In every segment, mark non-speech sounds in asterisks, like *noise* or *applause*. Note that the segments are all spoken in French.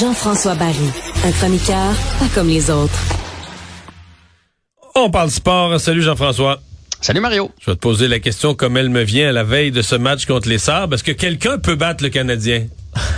Jean-François Barry, un chroniqueur pas comme les autres. On parle sport. Salut Jean-François. Salut Mario. Je vais te poser la question comme elle me vient à la veille de ce match contre les Sabres. Est-ce que quelqu'un peut battre le Canadien?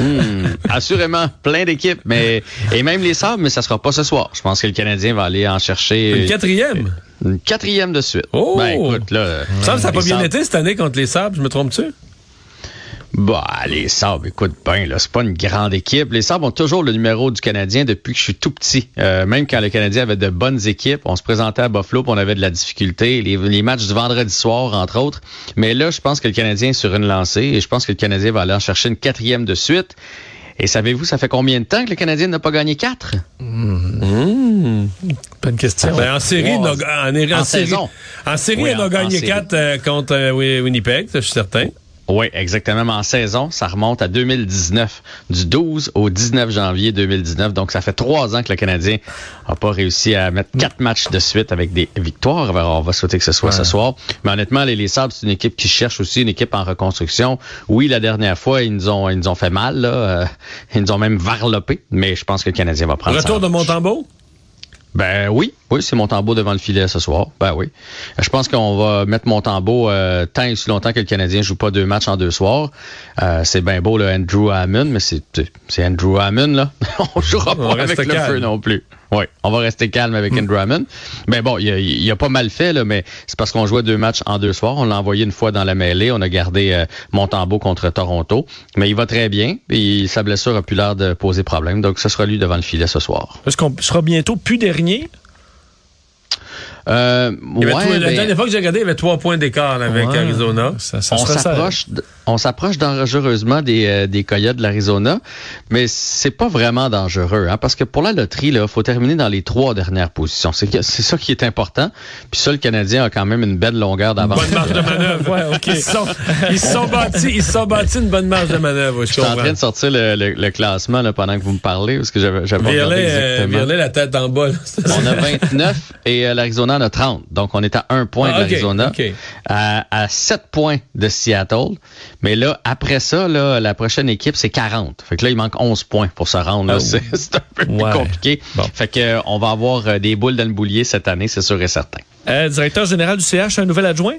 Hmm, assurément, plein d'équipes, mais et même les Sabres, mais ça sera pas ce soir. Je pense que le Canadien va aller en chercher Une quatrième? une quatrième de suite. Oh! Ben écoute, là, Ça, n'a pas bien été cette année contre les Sabres, je me trompe-tu? Bah, les Sabres, écoute, ben là, c'est pas une grande équipe. Les Sabres ont toujours le numéro du Canadien depuis que je suis tout petit. Euh, même quand le Canadien avait de bonnes équipes, on se présentait à Buffalo, puis on avait de la difficulté. Les, les matchs du vendredi soir, entre autres. Mais là, je pense que le Canadien est sur une lancée et je pense que le Canadien va aller en chercher une quatrième de suite. Et savez-vous, ça fait combien de temps que le Canadien n'a pas gagné quatre? Bonne question. Ben, en série, Wow. en, en En série, saison. en série, Oui, on a gagné quatre euh, contre euh, Wi- Winnipeg, ça, je suis certain. Oui, exactement. Mais en saison, ça remonte à 2019, du 12 au 19 janvier 2019. Donc, ça fait trois ans que le Canadien n'a pas réussi à mettre quatre matchs de suite avec des victoires. Alors, on va souhaiter que ce soit ce soir. Mais honnêtement, les, les Sabres, c'est une équipe qui cherche aussi, une équipe en reconstruction. Oui, la dernière fois, ils nous ont, ils nous ont fait mal. Là. Euh, ils nous ont même varlopé. Mais je pense que le Canadien va prendre Retour de. Montembeau? Ben oui, oui, c'est Montembeau devant le filet ce soir. Ben oui. Je pense qu'on va mettre Montembeau euh, tant et aussi longtemps que le Canadien joue pas deux matchs en deux soirs. Euh, c'est bien beau le Andrew Hammond, mais c'est Andrew Hammond là. *laughs* on jouera pas avec le calme. feu non plus. Oui, on va rester calme avec Andrew Hammond. Mais bon, il a, il a pas mal fait là, mais c'est parce qu'on jouait deux matchs en deux soirs. On l'a envoyé une fois dans la mêlée. On a gardé euh, Montembeau contre Toronto, mais il va très bien. Et sa blessure a plus l'air de poser problème. Donc ce sera lui devant le filet ce soir. Est-ce qu'on sera bientôt plus dernier? Euh, ouais, trois- la dernière fois que j'ai regardé, il y avait trois points d'écart avec Ouais. Arizona. Ça, ça on s'approche, on s'approche dangereusement des, euh, des Coyotes de l'Arizona, mais c'est pas vraiment dangereux, hein, parce que pour la loterie, là, faut terminer dans les trois dernières positions. C'est que- c'est ça qui est important. Puis ça, le Canadien a quand même une belle longueur d'avance. Bonne marge de manœuvre. *laughs* Ouais, ok. Ils se sont, ils se sont bâtis, ils se sont bâtis une bonne marge de manœuvre. Je Je suis en train de sortir le, le- le classement là, pendant que vous me parlez, parce que j'avais j'avais euh, exactement. La tête en bas. là. *laughs* On a 29 et euh, l'Arizona en a 30. Donc, on est à un point Ah, de ok, l'Arizona, ok. à, à 7 points de Seattle. Mais là, après ça, là, la prochaine équipe, c'est 40. Fait que là, il manque 11 points pour se rendre. Oh. *laughs* C'est un peu plus compliqué. Bon. Fait que euh, on va avoir euh, des boules dans le boulier cette année, c'est sûr et certain. Euh, directeur général du CH, un nouvel adjoint?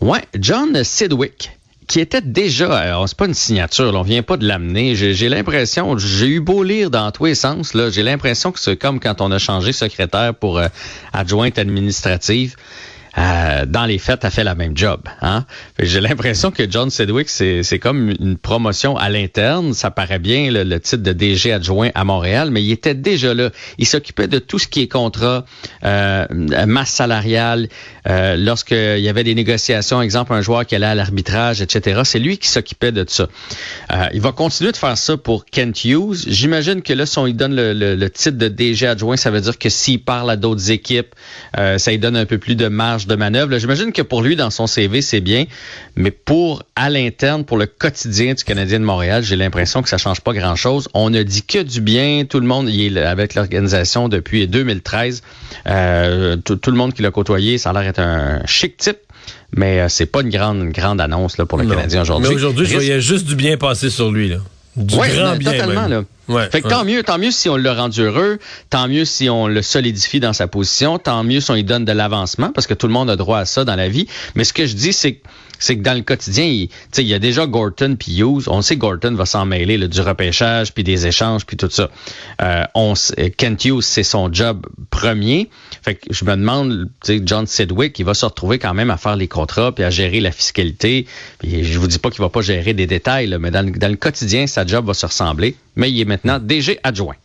Ouais, John Sidwick qui était déjà, euh, c'est pas une signature, là, on vient pas de l'amener. J'ai j'ai l'impression, j'ai eu beau lire dans tous les sens, là, j'ai l'impression que c'est comme quand on a changé secrétaire pour euh, adjointe administrative. Euh, dans les faits, a fait la même job. Hein? J'ai l'impression que John Sedwick, c'est c'est comme une promotion à l'interne. Ça paraît bien le, le titre de DG adjoint à Montréal, mais il était déjà là. Il s'occupait de tout ce qui est contrat, euh, masse salariale, euh, lorsqu'il y avait des négociations, exemple un joueur qui allait à l'arbitrage, etc. C'est lui qui s'occupait de ça. Euh, il va continuer de faire ça pour Kent Hughes. J'imagine que là, si on lui donne le, le- le titre de DG adjoint, ça veut dire que s'il parle à d'autres équipes, euh, ça lui donne un peu plus de marge de manœuvre. J'imagine que pour lui, dans son CV, c'est bien, mais pour à l'interne, pour le quotidien du Canadien de Montréal, j'ai l'impression que ça change pas grand-chose. On ne dit que du bien. Tout le monde il est avec l'organisation depuis 2013. Euh, tout, tout le monde qui l'a côtoyé, ça a l'air d'être un chic type. Mais euh, c'est pas une grande, une grande annonce là, pour le Non. Canadien Mais aujourd'hui. aujourd'hui, je voyais juste du bien passer sur lui. Là. Du Ouais, grand non, bien. totalement, même. là. Ouais, fait que ouais. tant mieux, tant mieux si on l'a rendu heureux, tant mieux si on le solidifie dans sa position, tant mieux si on lui donne de l'avancement, parce que tout le monde a droit à ça dans la vie. Mais ce que je dis, c'est que c'est que dans le quotidien, il, tu sais, il y a déjà Gorton puis Hughes. On sait que Gorton va s'en mêler là, du repêchage puis des échanges puis tout ça. Euh, on, Kent Hughes, c'est son job premier. Fait que je me demande, tu sais, John Sidwick, il va se retrouver quand même à faire les contrats puis à gérer la fiscalité. Puis je vous dis pas qu'il va pas gérer des détails, mais dans le, dans le quotidien, sa job va se ressembler. Mais il est maintenant DG adjoint.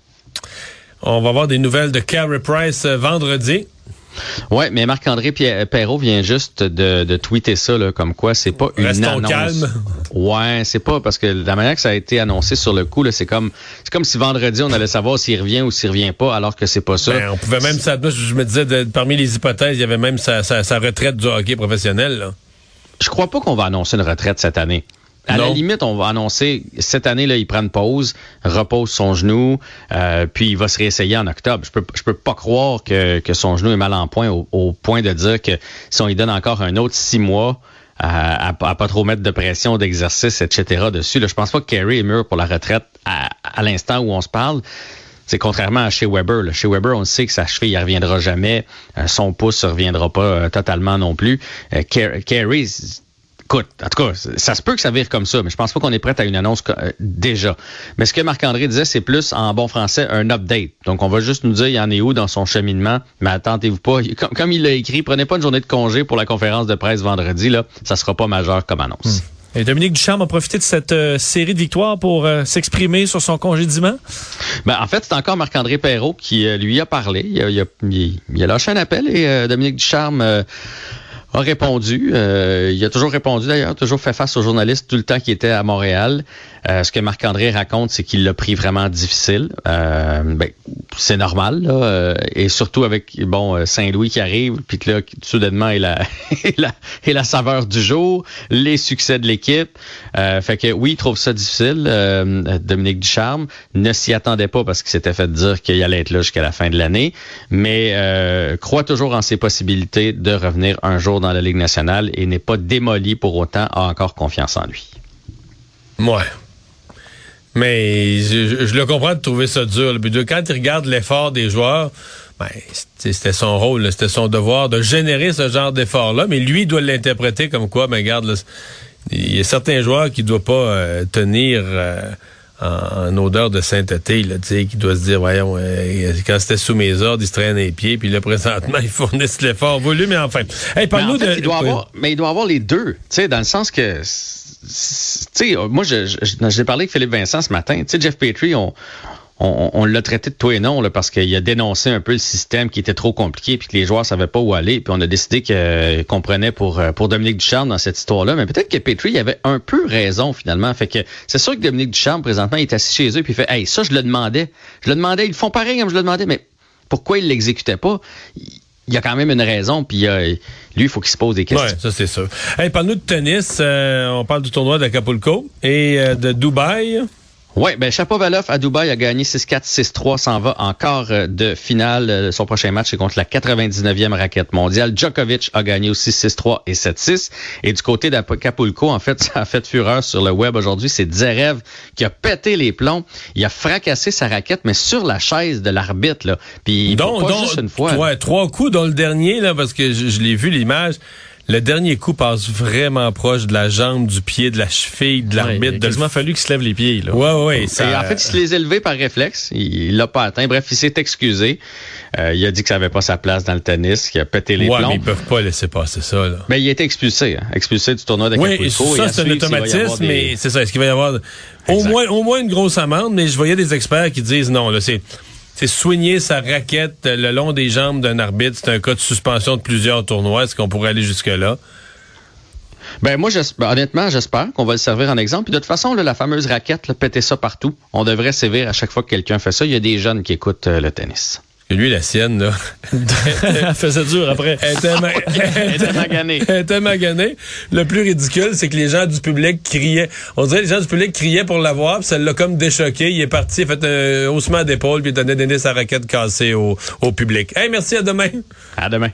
On va avoir des nouvelles de Carey Price euh, vendredi. Ouais, mais Marc-André Pierre- Perrault vient juste de, de tweeter ça, là, comme quoi c'est pas une Restons annonce. calmes. Ouais, c'est pas parce que la manière que ça a été annoncé sur le coup, là, c'est comme c'est comme si vendredi on allait savoir s'il revient ou s'il revient pas, alors que c'est pas ça. Ben, on pouvait même, ça, je me disais, de- parmi les hypothèses, il y avait même sa, sa- sa retraite du hockey professionnel. Là. Je crois pas qu'on va annoncer une retraite cette année. À Non. la limite, on va annoncer cette année là, il prend une pause, repose son genou, euh, puis il va se réessayer en octobre. Je peux je peux pas croire que, que son genou est mal en point au, au point de dire que si on lui donne encore un autre six mois à, à, à pas trop mettre de pression, d'exercice, etc. dessus, là, je pense pas que Kerry est mûr pour la retraite à, à l'instant où on se parle. C'est contrairement à chez Weber. Là. Chez Weber, on sait que sa cheville ne reviendra jamais. Euh, son pouce ne reviendra pas euh, totalement non plus. Euh, écoute, en tout cas, ça se peut que ça vire comme ça, mais je pense pas qu'on est prêt à une annonce euh, déjà. Mais ce que Marc-André disait, c'est plus en bon français un update. Donc, on va juste nous dire il en est où dans son cheminement, mais attendez-vous pas. *laughs* Comme, comme il l'a écrit, prenez pas une journée de congé pour la conférence de presse vendredi. Là, ça sera pas majeur comme annonce. Et Dominique Ducharme a profité de cette euh, série de victoires pour euh, s'exprimer sur son congédiement. Ben, en fait, c'est encore Marc-André Perrault qui euh, lui a parlé. Il a, il a- il- il a lâché un appel et Dominique Ducharme a répondu. Euh, il a toujours répondu d'ailleurs, toujours fait face aux journalistes tout le temps qu'il était à Montréal. Euh, ce que Marc-André raconte, c'est qu'il l'a pris vraiment difficile. Euh, ben, c'est normal, là. euh, et surtout avec bon euh, Saint-Louis qui arrive, puis que là, soudainement, est la, *laughs* est la, est la saveur du jour, les succès de l'équipe. Euh, fait que oui, il trouve ça difficile. Dominique Ducharme ne s'y attendait pas parce qu'il s'était fait dire qu'il allait être là jusqu'à la fin de l'année, mais croit toujours en ses possibilités de revenir un jour dans la Ligue nationale et n'est pas démoli pour autant, a encore confiance en lui. Ouais. Mais je, le comprends de trouver ça dur. Quand il regarde l'effort des joueurs, ben, c'était son rôle, c'était son devoir de générer ce genre d'effort-là, mais lui doit l'interpréter comme quoi, ben regarde, il y a certains joueurs qui ne doivent pas euh, tenir euh, en, en odeur de sainteté, là, tu sais, qui doivent se dire, voyons, euh, quand c'était sous mes ordres, ils se traînent les pieds, puis là, présentement, *laughs* ils fournissent l'effort voulu, mais enfin. Hey, Mais en fait, de... il doit avoir, mais il doit avoir les deux, tu sais, dans le sens que, tu sais, moi, je, je, parlé avec Philippe Vincent ce matin. Tu sais, Jeff Petrie, on, on, on l'a traité de tout et non, parce qu'il a dénoncé un peu le système qui était trop compliqué, puis que les joueurs savaient pas où aller, puis on a décidé que, qu'on prenait pour, euh, pour Dominique Ducharme dans cette histoire-là. Mais peut-être que Petrie avait un peu raison, finalement. Fait que c'est sûr que Dominique Ducharme, présentement, il est assis chez eux, puis il fait, hey, ça, je le demandais. Je le demandais, ils font pareil comme je le demandais, mais pourquoi ils l'exécutaient pas? Il y a quand même une raison, puis euh, lui, il faut qu'il se pose des questions. Ouais, ça c'est sûr. Hey, parle-nous de tennis. Euh, on parle du tournoi d'Acapulco et euh, de Dubaï. Oui, ben Chapovalov à Dubaï a gagné 6-4, 6-3, s'en va encore euh, de finale. Euh, Son prochain match c'est contre la 99e raquette mondiale. Djokovic a gagné aussi 6-3 et 7-6. Et du côté d'Acapulco, en fait, *laughs* ça a fait fureur sur le web aujourd'hui. C'est Dzerev qui a pété les plombs. Il a fracassé sa raquette, mais sur la chaise de l'arbitre. là. Puis Donc, pas donc, juste une fois. ouais, trois coups dans le dernier, là, parce que je, je l'ai vu l'image. Le dernier coup passe vraiment proche de la jambe, du pied, de la cheville, de Ouais, il a l'arbitre. de fallu qu'il se lève les pieds. Là. Ouais, ouais, Et ça- en fait, il se les a élevés par réflexe. Il l'a pas atteint. Bref, il s'est excusé. Euh, il a dit que ça avait pas sa place dans le tennis, qu'il a pété les ouais, plombs. mais ils peuvent pas laisser passer ça, là. Mais il a été expulsé, hein, expulsé du tournoi Oui, d'Acapulco. Et ça, c'est un automatisme, des- mais c'est ça. Est-ce qu'il va y avoir au moins, au moins une grosse amende? Mais je voyais des experts qui disent non, là, c'est. C'est soigner sa raquette le long des jambes d'un arbitre. C'est un cas de suspension de plusieurs tournois. Est-ce qu'on pourrait aller jusque-là? Ben moi, ben, honnêtement, j'espère qu'on va le servir en exemple. Puis de toute façon, la fameuse raquette, là, péter ça partout. On devrait sévir à chaque fois que quelqu'un fait ça. Il y a des jeunes qui écoutent euh, le tennis. Que lui, la sienne, là. *laughs* Elle faisait dur après. Elle était, ma- Elle était maganée. Elle était maganée. Le plus ridicule, c'est que les gens du public criaient. On dirait que les gens du public criaient pour l'avoir, puis ça l'a comme déchoqué. Il est parti, il a fait un haussement d'épaule, puis il a donné donné sa raquette cassée au, au public. Hey, merci, à demain. À demain.